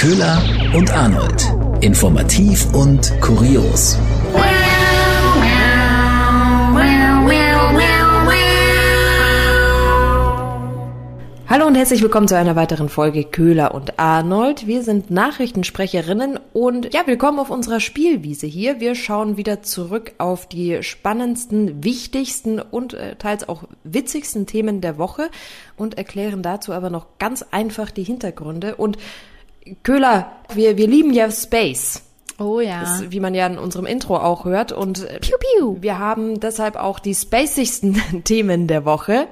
Köhler und Arnold. Informativ und kurios. Hallo und herzlich willkommen zu einer weiteren Folge Köhler und Arnold. Wir sind Nachrichtensprecherinnen und ja, willkommen auf unserer Spielwiese hier. Wir schauen wieder zurück auf die spannendsten, wichtigsten und äh, teils auch witzigsten Themen der Woche und erklären dazu aber noch ganz einfach die Hintergründe. Und Köhler, wir, wir lieben ja Space. Oh ja. Das, wie man ja in unserem Intro auch hört. Und äh, Piu, piu. wir haben deshalb auch die spacigsten Themen der Woche.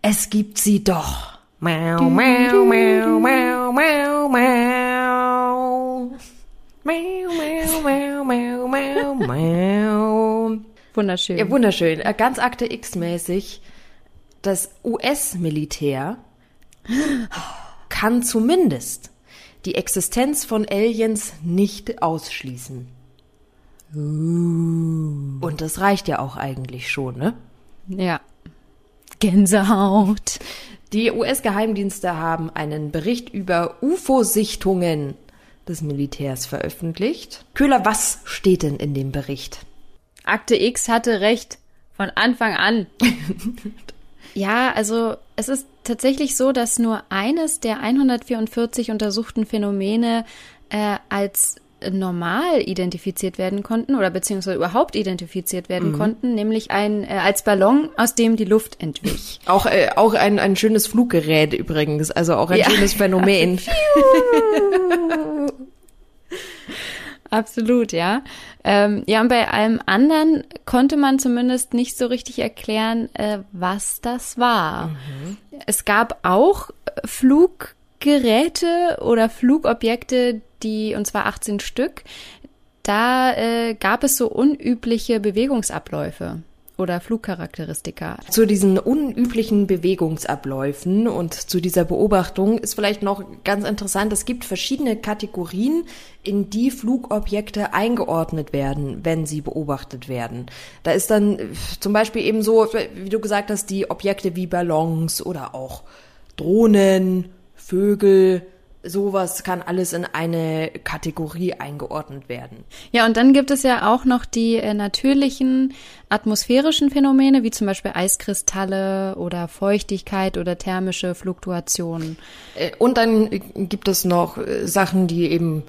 Es gibt sie doch. Mau, mau, mau, mau, mau, mau. Mau, mau, mau, mau, mau, mau. Wunderschön. Ja, wunderschön. Äh, Ganz Akte X-mäßig. Das US-Militär kann zumindest die Existenz von Aliens nicht ausschließen. Und das reicht ja auch eigentlich schon, ne? ja. Gänsehaut. Die US-Geheimdienste haben einen Bericht über UFO-Sichtungen des Militärs veröffentlicht. Köhler, was steht denn in dem Bericht? Akte X hatte recht. Von Anfang an. ja, also es ist tatsächlich so, dass nur eines der 144 untersuchten Phänomene äh, als normal identifiziert werden konnten oder beziehungsweise überhaupt identifiziert werden konnten, nämlich ein äh, als Ballon, aus dem die Luft entwich. Auch, äh, auch ein, ein schönes Fluggerät übrigens, also auch ein Ja. schönes Phänomen. Absolut, ja. Ähm, ja, und bei allem anderen konnte man zumindest nicht so richtig erklären, äh, was das war. Es gab auch äh, Fluggeräte oder Flugobjekte, die, und zwar 18 Stück, da äh, gab es so unübliche Bewegungsabläufe oder Flugcharakteristika. Zu diesen unüblichen Bewegungsabläufen und zu dieser Beobachtung ist vielleicht noch ganz interessant, es gibt verschiedene Kategorien, in die Flugobjekte eingeordnet werden, wenn sie beobachtet werden. Da ist dann äh, zum Beispiel eben so, wie du gesagt hast, die Objekte wie Ballons oder auch Drohnen, Vögel, sowas kann alles in eine Kategorie eingeordnet werden. Ja, und dann gibt es ja auch noch die äh, natürlichen atmosphärischen Phänomene, wie zum Beispiel Eiskristalle oder Feuchtigkeit oder thermische Fluktuationen. Äh, Und dann äh, gibt es noch Sachen, die eben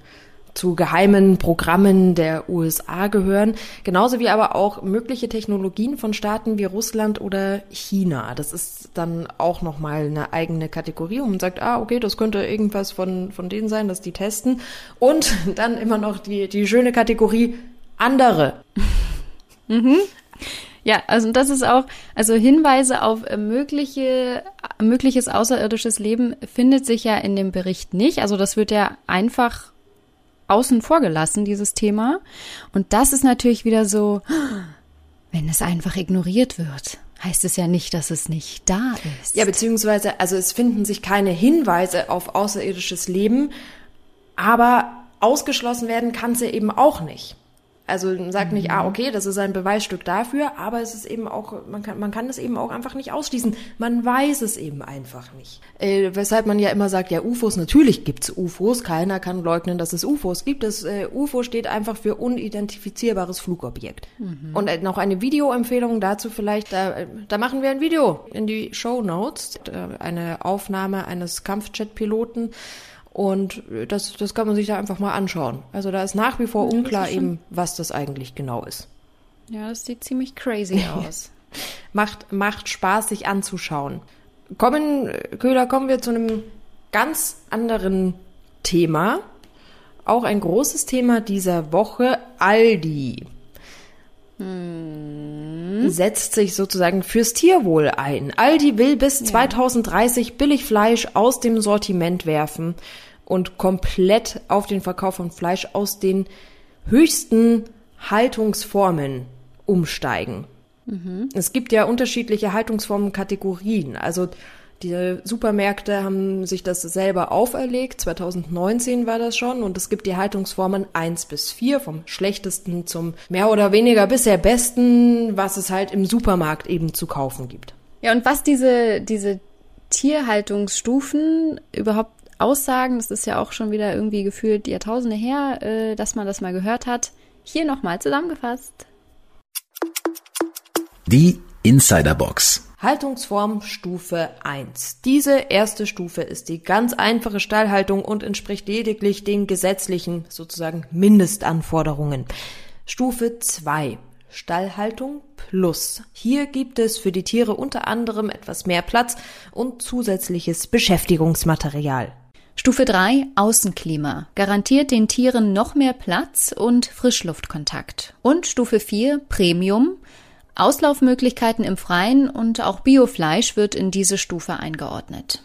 zu geheimen Programmen der USA gehören, genauso wie aber auch mögliche Technologien von Staaten wie Russland oder China. Das ist dann auch noch mal eine eigene Kategorie, wo man sagt, ah, okay, das könnte irgendwas von von denen sein, dass die testen. Und dann immer noch die die schöne Kategorie andere. Ja, also das ist auch, also Hinweise auf mögliche, mögliches außerirdisches Leben findet sich ja in dem Bericht nicht. Also das wird ja einfach außen vor gelassen, dieses Thema. Und das ist natürlich wieder so, wenn es einfach ignoriert wird, heißt es ja nicht, dass es nicht da ist. Ja, beziehungsweise, also es finden sich keine Hinweise auf außerirdisches Leben, aber ausgeschlossen werden kann sie eben auch nicht. Also sagt nicht, ah, okay, das ist ein Beweisstück dafür, aber es ist eben auch, man kann, man kann es eben auch einfach nicht ausschließen. Man weiß es eben einfach nicht. Äh, weshalb man ja immer sagt, ja, UFOs, natürlich gibt's UFOs, keiner kann leugnen, dass es UFOs gibt. Das äh, UFO steht einfach für unidentifizierbares Flugobjekt. Und äh, noch eine Videoempfehlung dazu vielleicht, da, äh, da machen wir ein Video in die Show Notes, äh, eine Aufnahme eines Kampfjet-Piloten. Und äh, das, das kann man sich da einfach mal anschauen. Also da ist nach wie vor unklar eben, was das eigentlich genau ist. Ja, das sieht ziemlich crazy aus. Macht, macht Spaß, sich anzuschauen. Kommen, Köhler, kommen wir zu einem ganz anderen Thema. Auch ein großes Thema dieser Woche, Aldi. Setzt sich sozusagen fürs Tierwohl ein. Aldi will bis 2030 Billigfleisch aus dem Sortiment werfen und komplett auf den Verkauf von Fleisch aus den höchsten Haltungsformen umsteigen. Es gibt ja unterschiedliche Haltungsformen, Kategorien. Also die Supermärkte haben sich das selber auferlegt. 2019 war das schon. Und es gibt die Haltungsformen 1 bis 4, vom schlechtesten zum mehr oder weniger bisher besten, was es halt im Supermarkt eben zu kaufen gibt. Ja, und was diese, diese Tierhaltungsstufen überhaupt Aussagen, das ist ja auch schon wieder irgendwie gefühlt Jahrtausende her, äh, dass man das mal gehört hat. Hier nochmal zusammengefasst. Die Insiderbox. Haltungsform Stufe 1. Diese erste Stufe ist die ganz einfache Stallhaltung und entspricht lediglich den gesetzlichen, sozusagen Mindestanforderungen. Stufe 2. Stallhaltung plus. Hier gibt es für die Tiere unter anderem etwas mehr Platz und zusätzliches Beschäftigungsmaterial. Stufe 3 Außenklima garantiert den Tieren noch mehr Platz und Frischluftkontakt. Und Stufe 4 Premium Auslaufmöglichkeiten im Freien und auch Biofleisch wird in diese Stufe eingeordnet.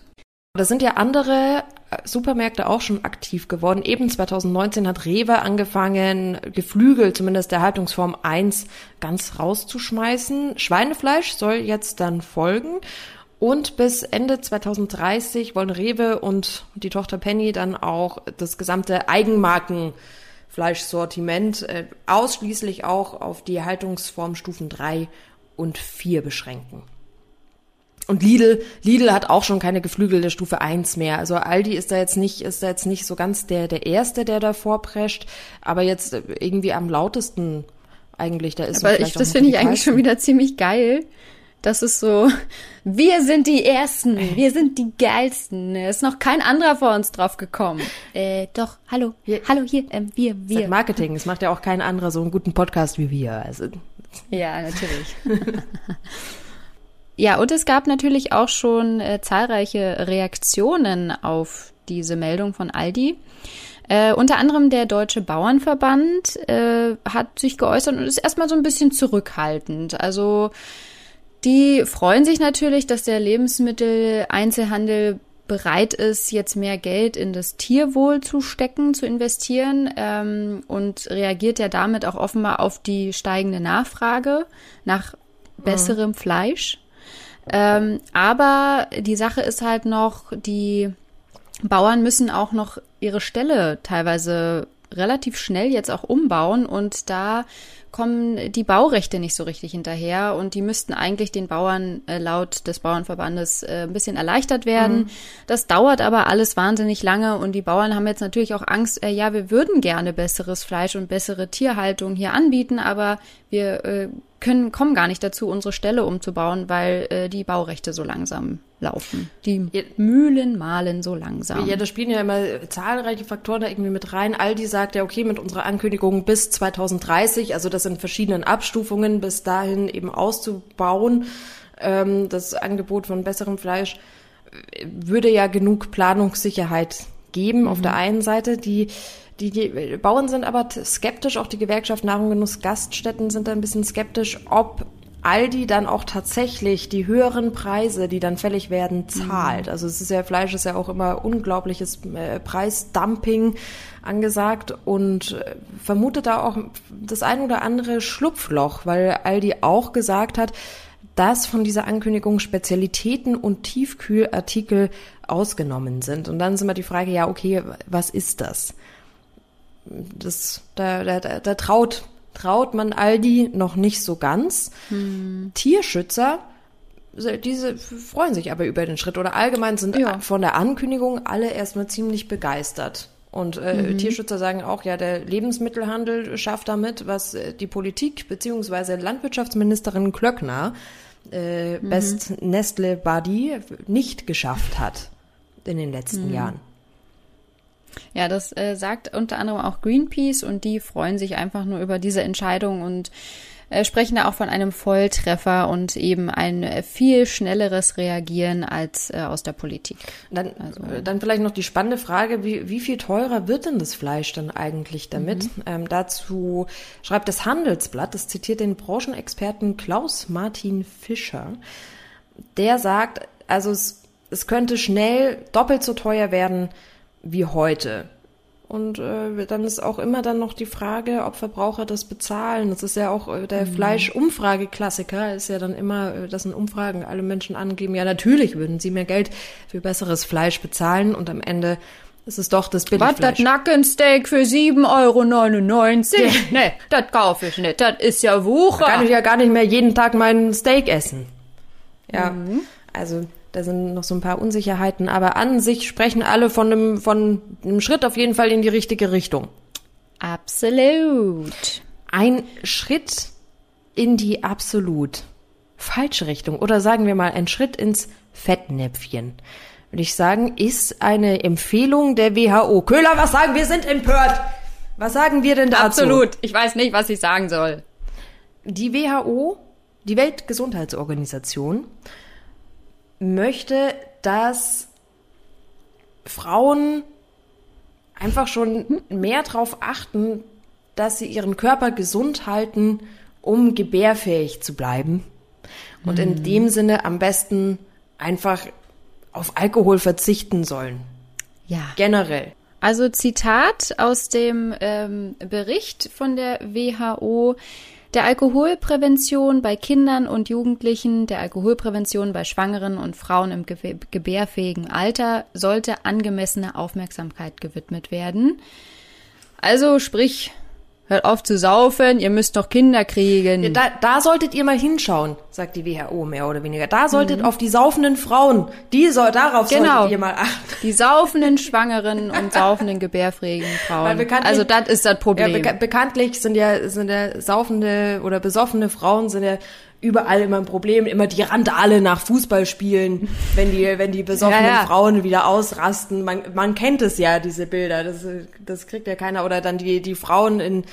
Da sind ja andere äh, Supermärkte auch schon aktiv geworden. Eben 2019 hat Rewe angefangen, Geflügel, zumindest der Haltungsform 1, ganz rauszuschmeißen. Schweinefleisch soll jetzt dann folgen. Und bis Ende 2030 wollen Rewe und die Tochter Penny dann auch das gesamte Eigenmarkenfleischsortiment äh, ausschließlich auch auf die Haltungsform Stufen 3 und 4 beschränken. Und Lidl, Lidl hat auch schon keine geflügelte Stufe 1 mehr. Also Aldi ist da jetzt nicht, ist da jetzt nicht so ganz der, der Erste, der da vorprescht, aber jetzt irgendwie am lautesten eigentlich. Da ist aber ich, das finde ich eigentlich schon wieder ziemlich geil. Das ist so, wir sind die Ersten, wir sind die Geilsten. Es ist noch kein anderer vor uns drauf gekommen. Äh, doch, hallo, hier, hallo hier, ähm, wir, wir. Das Marketing, es macht ja auch kein anderer so einen guten Podcast wie wir. Also. Ja, natürlich. Ja, und es gab natürlich auch schon äh, zahlreiche Reaktionen auf diese Meldung von Aldi. Äh, unter anderem der Deutsche Bauernverband äh, hat sich geäußert und ist erstmal so ein bisschen zurückhaltend. Also die freuen sich natürlich, dass der Lebensmitteleinzelhandel bereit ist, jetzt mehr Geld in das Tierwohl zu stecken, zu investieren ähm, und reagiert ja damit auch offenbar auf die steigende Nachfrage nach besserem mhm. Fleisch. Ähm, aber die Sache ist halt noch, die Bauern müssen auch noch ihre Ställe teilweise relativ schnell jetzt auch umbauen und da kommen die Baurechte nicht so richtig hinterher und die müssten eigentlich den Bauern äh, laut des Bauernverbandes äh, ein bisschen erleichtert werden. Mhm. Das dauert aber alles wahnsinnig lange und die Bauern haben jetzt natürlich auch Angst, äh, ja, wir würden gerne besseres Fleisch und bessere Tierhaltung hier anbieten, aber wir äh, können, kommen gar nicht dazu, unsere Ställe umzubauen, weil äh, die Baurechte so langsam laufen. Die ja, Mühlen malen so langsam. Ja, da spielen ja immer zahlreiche Faktoren da irgendwie mit rein. Aldi sagt ja, okay, mit unserer Ankündigung bis 2030, also das in verschiedenen Abstufungen, bis dahin eben auszubauen, ähm, das Angebot von besserem Fleisch, würde ja genug Planungssicherheit geben mhm. auf der einen Seite, die die, die Bauern sind aber skeptisch, auch die Gewerkschaft Nahrung Genuss Gaststätten sind da ein bisschen skeptisch, ob Aldi dann auch tatsächlich die höheren Preise, die dann fällig werden, zahlt. Mhm. Also es ist ja, Fleisch ist ja auch immer unglaubliches äh, Preisdumping angesagt und äh, vermutet da auch das ein oder andere Schlupfloch, weil Aldi auch gesagt hat, dass von dieser Ankündigung Spezialitäten und Tiefkühlartikel ausgenommen sind. Und dann ist immer die Frage, ja, okay, was ist das? das, da, da, da traut, traut man Aldi noch nicht so ganz. Hm. Tierschützer, diese freuen sich aber über den Schritt oder allgemein sind ja. von der Ankündigung alle erstmal ziemlich begeistert. Und äh, mhm. Tierschützer sagen auch, ja, der Lebensmittelhandel schafft damit, was äh, die Politik beziehungsweise Landwirtschaftsministerin Klöckner, äh, mhm. Best Nestle Buddy, nicht geschafft hat in den letzten mhm. Jahren. Ja, das äh, sagt unter anderem auch Greenpeace und die freuen sich einfach nur über diese Entscheidung und äh, sprechen da auch von einem Volltreffer und eben ein äh, viel schnelleres Reagieren als äh, aus der Politik. Dann, also, äh, dann vielleicht noch die spannende Frage, wie, wie viel teurer wird denn das Fleisch dann eigentlich damit? Mhm. Ähm, dazu schreibt das Handelsblatt, das zitiert den Branchenexperten Klaus Martin Fischer. Der sagt, also es, es könnte schnell doppelt so teuer werden, wie heute. Und äh, dann ist auch immer dann noch die Frage, ob Verbraucher das bezahlen. Das ist ja auch äh, der mhm. Fleischumfrageklassiker, ist ja dann immer, äh, dass in Umfragen alle Menschen angeben, ja natürlich würden sie mehr Geld für besseres Fleisch bezahlen und am Ende ist es doch das Billigfleisch. Was, das Nackensteak für 7,99 Euro? Ja. Nee, das kaufe ich nicht. Das ist ja Wucher. Da kann ich ja gar nicht mehr jeden Tag meinen Steak essen. Ja, mhm. also Da sind noch so ein paar Unsicherheiten, aber an sich sprechen alle von einem, von einem Schritt auf jeden Fall in die richtige Richtung. Absolut. Ein Schritt in die absolut falsche Richtung oder sagen wir mal ein Schritt ins Fettnäpfchen. Würde ich sagen, ist eine Empfehlung der WHO. Köhler, was sagen wir? sind empört. Was sagen wir denn dazu? Absolut. Ich weiß nicht, was ich sagen soll. Die WHO, die Weltgesundheitsorganisation, möchte, dass Frauen einfach schon mehr darauf achten, dass sie ihren Körper gesund halten, um gebärfähig zu bleiben. Und in dem Sinne am besten einfach auf Alkohol verzichten sollen. Ja. Generell. Also Zitat aus dem ähm, Bericht von der WHO. Der Alkoholprävention bei Kindern und Jugendlichen, der Alkoholprävention bei Schwangeren und Frauen im ge gebärfähigen Alter sollte angemessene Aufmerksamkeit gewidmet werden. Also sprich, Hört auf zu saufen, ihr müsst doch Kinder kriegen. Ja, da, da solltet ihr mal hinschauen, sagt die WHO mehr oder weniger. Da solltet auf die saufenden Frauen, die soll, darauf Genau. solltet ihr mal achten. Die saufenden Schwangeren und saufenden gebärfähigen Frauen. Also das ist das Ja, Problem. beka bekanntlich sind ja, sind ja saufende oder besoffene Frauen sind ja überall immer ein Problem, immer die Randale nach Fußballspielen, wenn die, wenn die besoffenen Ja, ja. Frauen wieder ausrasten. Man, man kennt es ja, diese Bilder. Das, das kriegt ja keiner. Oder dann die, die Frauen in,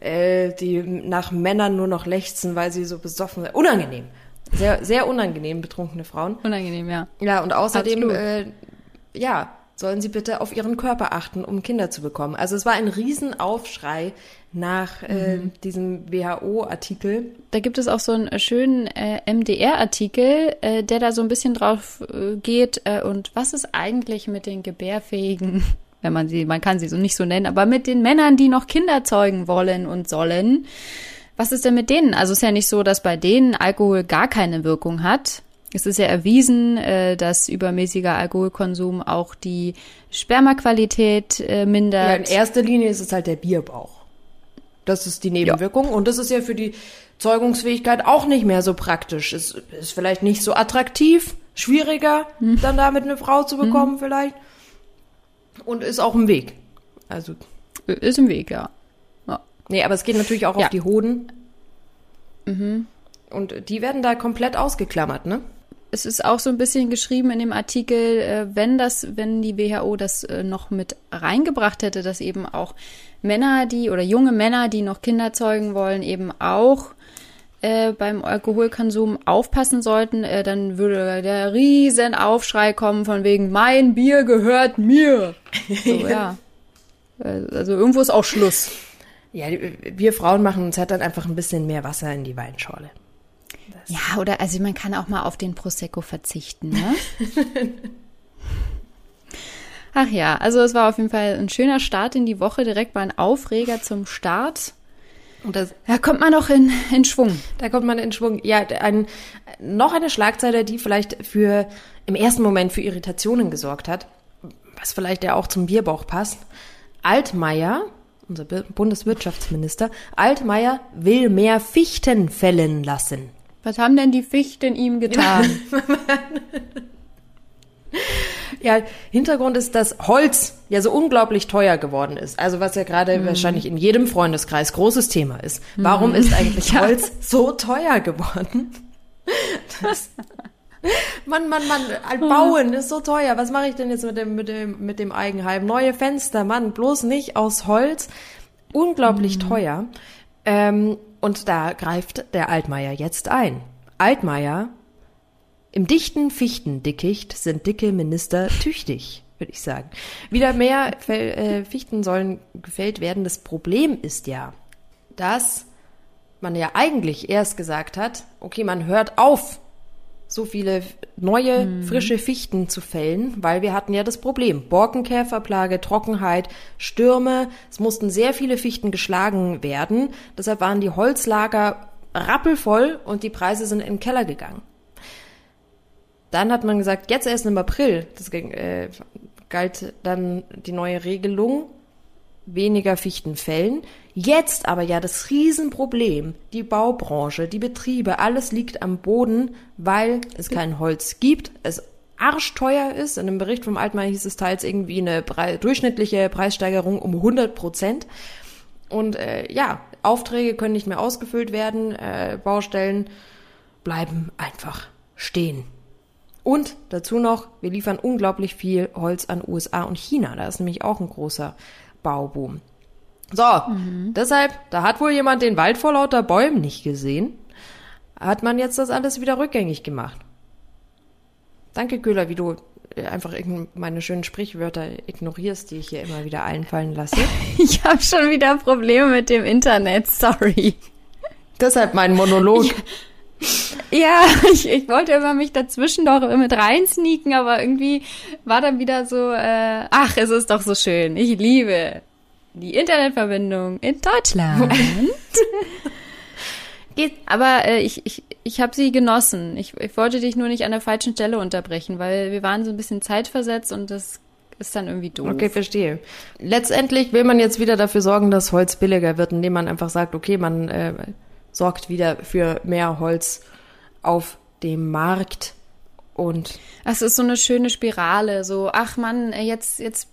äh, die nach Männern nur noch lechzen, weil sie so besoffen sind. Unangenehm. Sehr, sehr unangenehm, betrunkene Frauen. Unangenehm, ja. Ja, und außerdem, Absolut. äh, ja, sollen sie bitte auf ihren Körper achten, um Kinder zu bekommen. Also es war ein Riesenaufschrei nach äh, Mhm. diesem WHO-Artikel. Da gibt es auch so einen schönen äh, MDR-Artikel, äh, der da so ein bisschen drauf äh, geht. Äh, und was ist eigentlich mit den gebärfähigen, wenn man sie, man kann sie so nicht so nennen, aber mit den Männern, die noch Kinder zeugen wollen und sollen? Was ist denn mit denen? Also es ist ja nicht so, dass bei denen Alkohol gar keine Wirkung hat. Es ist ja erwiesen, äh, dass übermäßiger Alkoholkonsum auch die Spermaqualität äh, Ja, in mindert. erster Linie ist es halt der Bierbauch. Das ist die Nebenwirkung und das ist ja für die Zeugungsfähigkeit auch nicht mehr so praktisch. Es ist vielleicht nicht so attraktiv, schwieriger, Hm. dann damit eine Frau zu bekommen vielleicht. Und ist auch im Weg. Also, ist im Weg, ja. ja. nee, aber es geht natürlich auch Ja. auf die Hoden. Und die werden da komplett ausgeklammert, ne? Es ist auch so ein bisschen geschrieben in dem Artikel, äh, wenn das, wenn die WHO das äh, noch mit reingebracht hätte, dass eben auch Männer, die oder junge Männer, die noch Kinder zeugen wollen, eben auch äh, beim Alkoholkonsum aufpassen sollten, äh, dann würde der riesen Aufschrei kommen von wegen mein Bier gehört mir. So, ja. Also irgendwo ist auch Schluss. Ja, wir Frauen machen uns halt dann einfach ein bisschen mehr Wasser in die Weinschorle. Ja, oder also man kann auch mal auf den Prosecco verzichten, ne? Ach ja, also es war auf jeden Fall ein schöner Start in die Woche, direkt mal ein Aufreger zum Start. Und das, Da kommt man noch in, in Schwung. da kommt man in Schwung. Ja, ein, noch eine Schlagzeile, die vielleicht für im ersten Moment für Irritationen gesorgt hat, was vielleicht ja auch zum Bierbauch passt. Altmaier, unser Bundeswirtschaftsminister, Altmaier will mehr Fichten fällen lassen. Was haben denn die Fichten ihm getan? Ja, Hintergrund ist, dass Holz ja so unglaublich teuer geworden ist. Also was ja gerade wahrscheinlich in jedem Freundeskreis großes Thema ist. Warum ist eigentlich Holz so teuer geworden? Das, Mann, Mann, Mann, ein Bauen ist so teuer. Was mache ich denn jetzt mit dem, mit dem, mit dem Eigenheim? Neue Fenster, Mann, bloß nicht aus Holz. Unglaublich teuer. Ähm, und da greift der Altmaier jetzt ein. Altmaier im dichten Fichtendickicht sind dicke Minister tüchtig, würde ich sagen. Wieder mehr äh, Fichten sollen gefällt werden. Das Problem ist ja, dass man ja eigentlich erst gesagt hat, okay, man hört auf, so viele neue, frische Fichten zu fällen, weil wir hatten ja das Problem. Borkenkäferplage, Trockenheit, Stürme. Es mussten sehr viele Fichten geschlagen werden. Deshalb waren die Holzlager rappelvoll und die Preise sind in den Keller gegangen. Dann hat man gesagt, jetzt erst im April, das ging, äh, galt dann die neue Regelung, weniger Fichten fällen. Jetzt aber ja das Riesenproblem, die Baubranche, die Betriebe, alles liegt am Boden, weil es kein Holz gibt, es arschteuer ist. In einem Bericht vom Altmaier hieß es teils irgendwie eine Pre durchschnittliche Preissteigerung um 100 Prozent. Und äh, ja, Aufträge können nicht mehr ausgefüllt werden, äh, Baustellen bleiben einfach stehen. Und dazu noch, wir liefern unglaublich viel Holz an USA und China. Da ist nämlich auch ein großer Bauboom. So, mhm. deshalb, da hat wohl jemand den Wald vor lauter Bäumen nicht gesehen. Hat man jetzt das alles wieder rückgängig gemacht. Danke, Köhler, wie du äh, einfach meine schönen Sprichwörter ignorierst, die ich hier immer wieder einfallen lasse. Ich habe schon wieder Probleme mit dem Internet, sorry. Deshalb mein Monolog. Ja, ich, ich wollte immer mich dazwischen doch mit reinsneaken, aber irgendwie war dann wieder so, äh, ach, es ist doch so schön. Ich liebe die Internetverbindung in Deutschland. Geht. Aber äh, ich, ich, ich habe sie genossen. Ich, ich wollte dich nur nicht an der falschen Stelle unterbrechen, weil wir waren so ein bisschen zeitversetzt und das ist dann irgendwie doof. Okay, verstehe. Letztendlich will man jetzt wieder dafür sorgen, dass Holz billiger wird, indem man einfach sagt, okay, man äh, sorgt wieder für mehr Holz auf dem Markt. Und es ist so eine schöne Spirale, so ach man, jetzt jetzt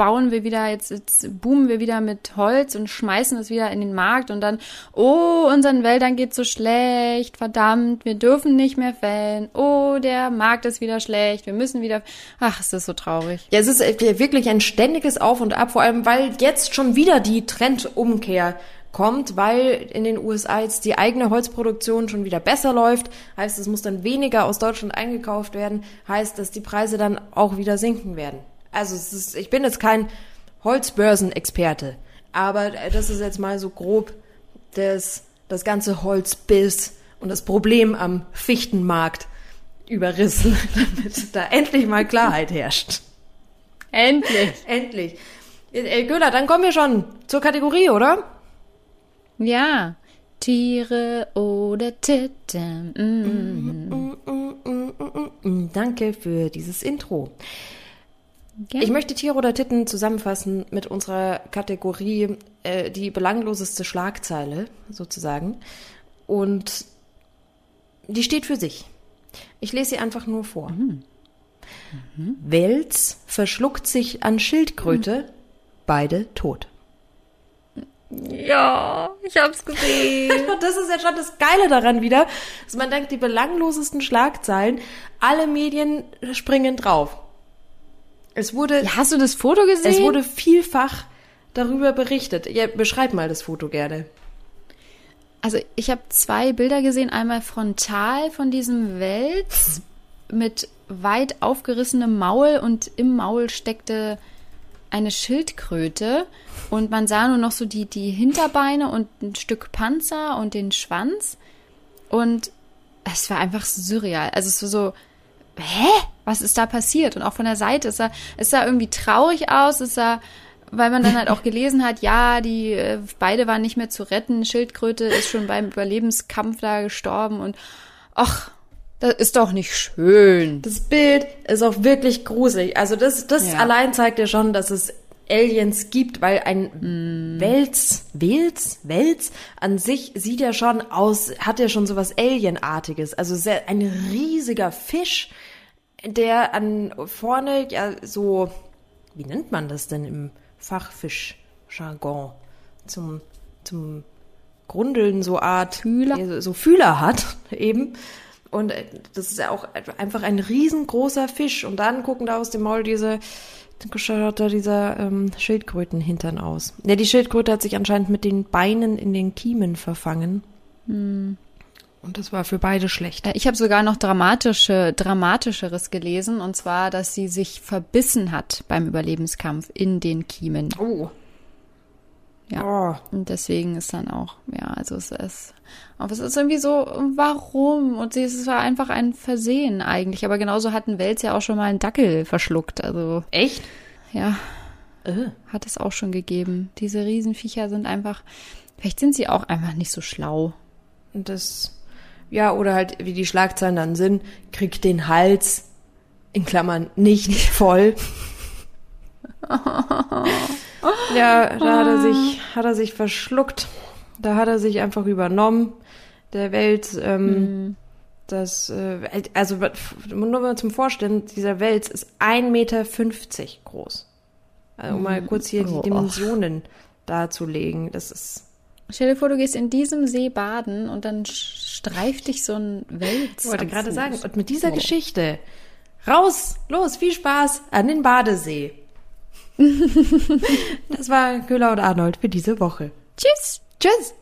bauen wir wieder, jetzt, jetzt boomen wir wieder mit Holz und schmeißen es wieder in den Markt und dann, oh, unseren Wäldern geht's so schlecht, verdammt, wir dürfen nicht mehr fällen, oh, der Markt ist wieder schlecht, wir müssen wieder, ach, es ist so traurig. Ja, es ist wirklich ein ständiges Auf und Ab, vor allem, weil jetzt schon wieder die Trendumkehr kommt, weil in den USA jetzt die eigene Holzproduktion schon wieder besser läuft, heißt es muss dann weniger aus Deutschland eingekauft werden, heißt, dass die Preise dann auch wieder sinken werden. Also es ist, ich bin jetzt kein Holzbörsenexperte, aber das ist jetzt mal so grob das, das ganze Holzbiss und das Problem am Fichtenmarkt überrissen, damit da endlich mal Klarheit herrscht. Endlich. endlich. Äh, Göller, dann kommen wir schon zur Kategorie, oder? Ja. Tiere oder Titten. Mm. Mm, mm, Danke für dieses Intro. Gerne. Ich möchte Tiere oder Titten zusammenfassen mit unserer Kategorie äh, die belangloseste Schlagzeile sozusagen. Und die steht für sich. Ich lese sie einfach nur vor. Mhm. Mhm. Wels verschluckt sich an Schildkröte, mhm. beide tot. Ja, ich hab's gesehen. das ist ja schon das Geile daran wieder, dass man denkt, die belanglosesten Schlagzeilen, alle Medien springen drauf. Es wurde. Ja, hast du das Foto gesehen? Es wurde vielfach darüber berichtet. Ja, beschreib mal das Foto gerne. Also ich habe zwei Bilder gesehen. Einmal frontal von diesem Wels mit weit aufgerissenem Maul und im Maul steckte eine Schildkröte und man sah nur noch so die, die Hinterbeine und ein Stück Panzer und den Schwanz und es war einfach surreal. Also es war so, hä? Was ist da passiert? Und auch von der Seite, es sah, es sah irgendwie traurig aus, es sah, weil man dann halt auch gelesen hat, ja, die äh, beide waren nicht mehr zu retten, Schildkröte ist schon beim Überlebenskampf da gestorben und ach, das ist doch nicht schön. Das Bild ist auch wirklich gruselig. Also das, das ja. allein zeigt ja schon, dass es Aliens gibt, weil ein mm. Wels, Wels, Wels an sich sieht ja schon aus, hat ja schon sowas Alienartiges. Also sehr, ein riesiger Fisch, der an vorne ja so, wie nennt man das denn im Fachfischjargon? Zum, zum Grundeln so Art Fühler. so Fühler hat eben und äh, das ist ja auch einfach ein riesengroßer Fisch. Und dann gucken da aus dem Maul diese, schaut da dieser ähm, Schildkrötenhintern aus. Ja, die Schildkröte hat sich anscheinend mit den Beinen in den Kiemen verfangen. Hm. Und das war für beide schlecht. Ich habe sogar noch dramatische, dramatischeres gelesen, und zwar, dass sie sich verbissen hat beim Überlebenskampf in den Kiemen. Oh. Ja. Oh. Und deswegen ist dann auch, ja, also es ist, aber es ist irgendwie so, warum? Und es war einfach ein Versehen eigentlich. Aber genauso hat ein Wels ja auch schon mal einen Dackel verschluckt. Also. Echt? Ja. Äh. Hat es auch schon gegeben. Diese Riesenviecher sind einfach, vielleicht sind sie auch einfach nicht so schlau. Und das, ja, oder halt, wie die Schlagzeilen dann sind, kriegt den Hals, in Klammern, nicht voll. Ja, da hat er sich, hat er sich verschluckt. Da hat er sich einfach übernommen. Der Welt, ähm, mhm. Das, äh, also nur mal zum Vorstellen, dieser Wels ist 1,50 Meter groß. Also, um mal kurz hier Oh, die Dimensionen darzulegen. Das ist. Stell dir vor, du gehst in diesem See baden und dann streift dich so ein Wels. Ich wollte gerade Fuß. sagen, und mit dieser Oh. Geschichte raus, los, viel Spaß an den Badesee. Das war Köhler und Arnold für diese Woche. Tschüss. Tschüss.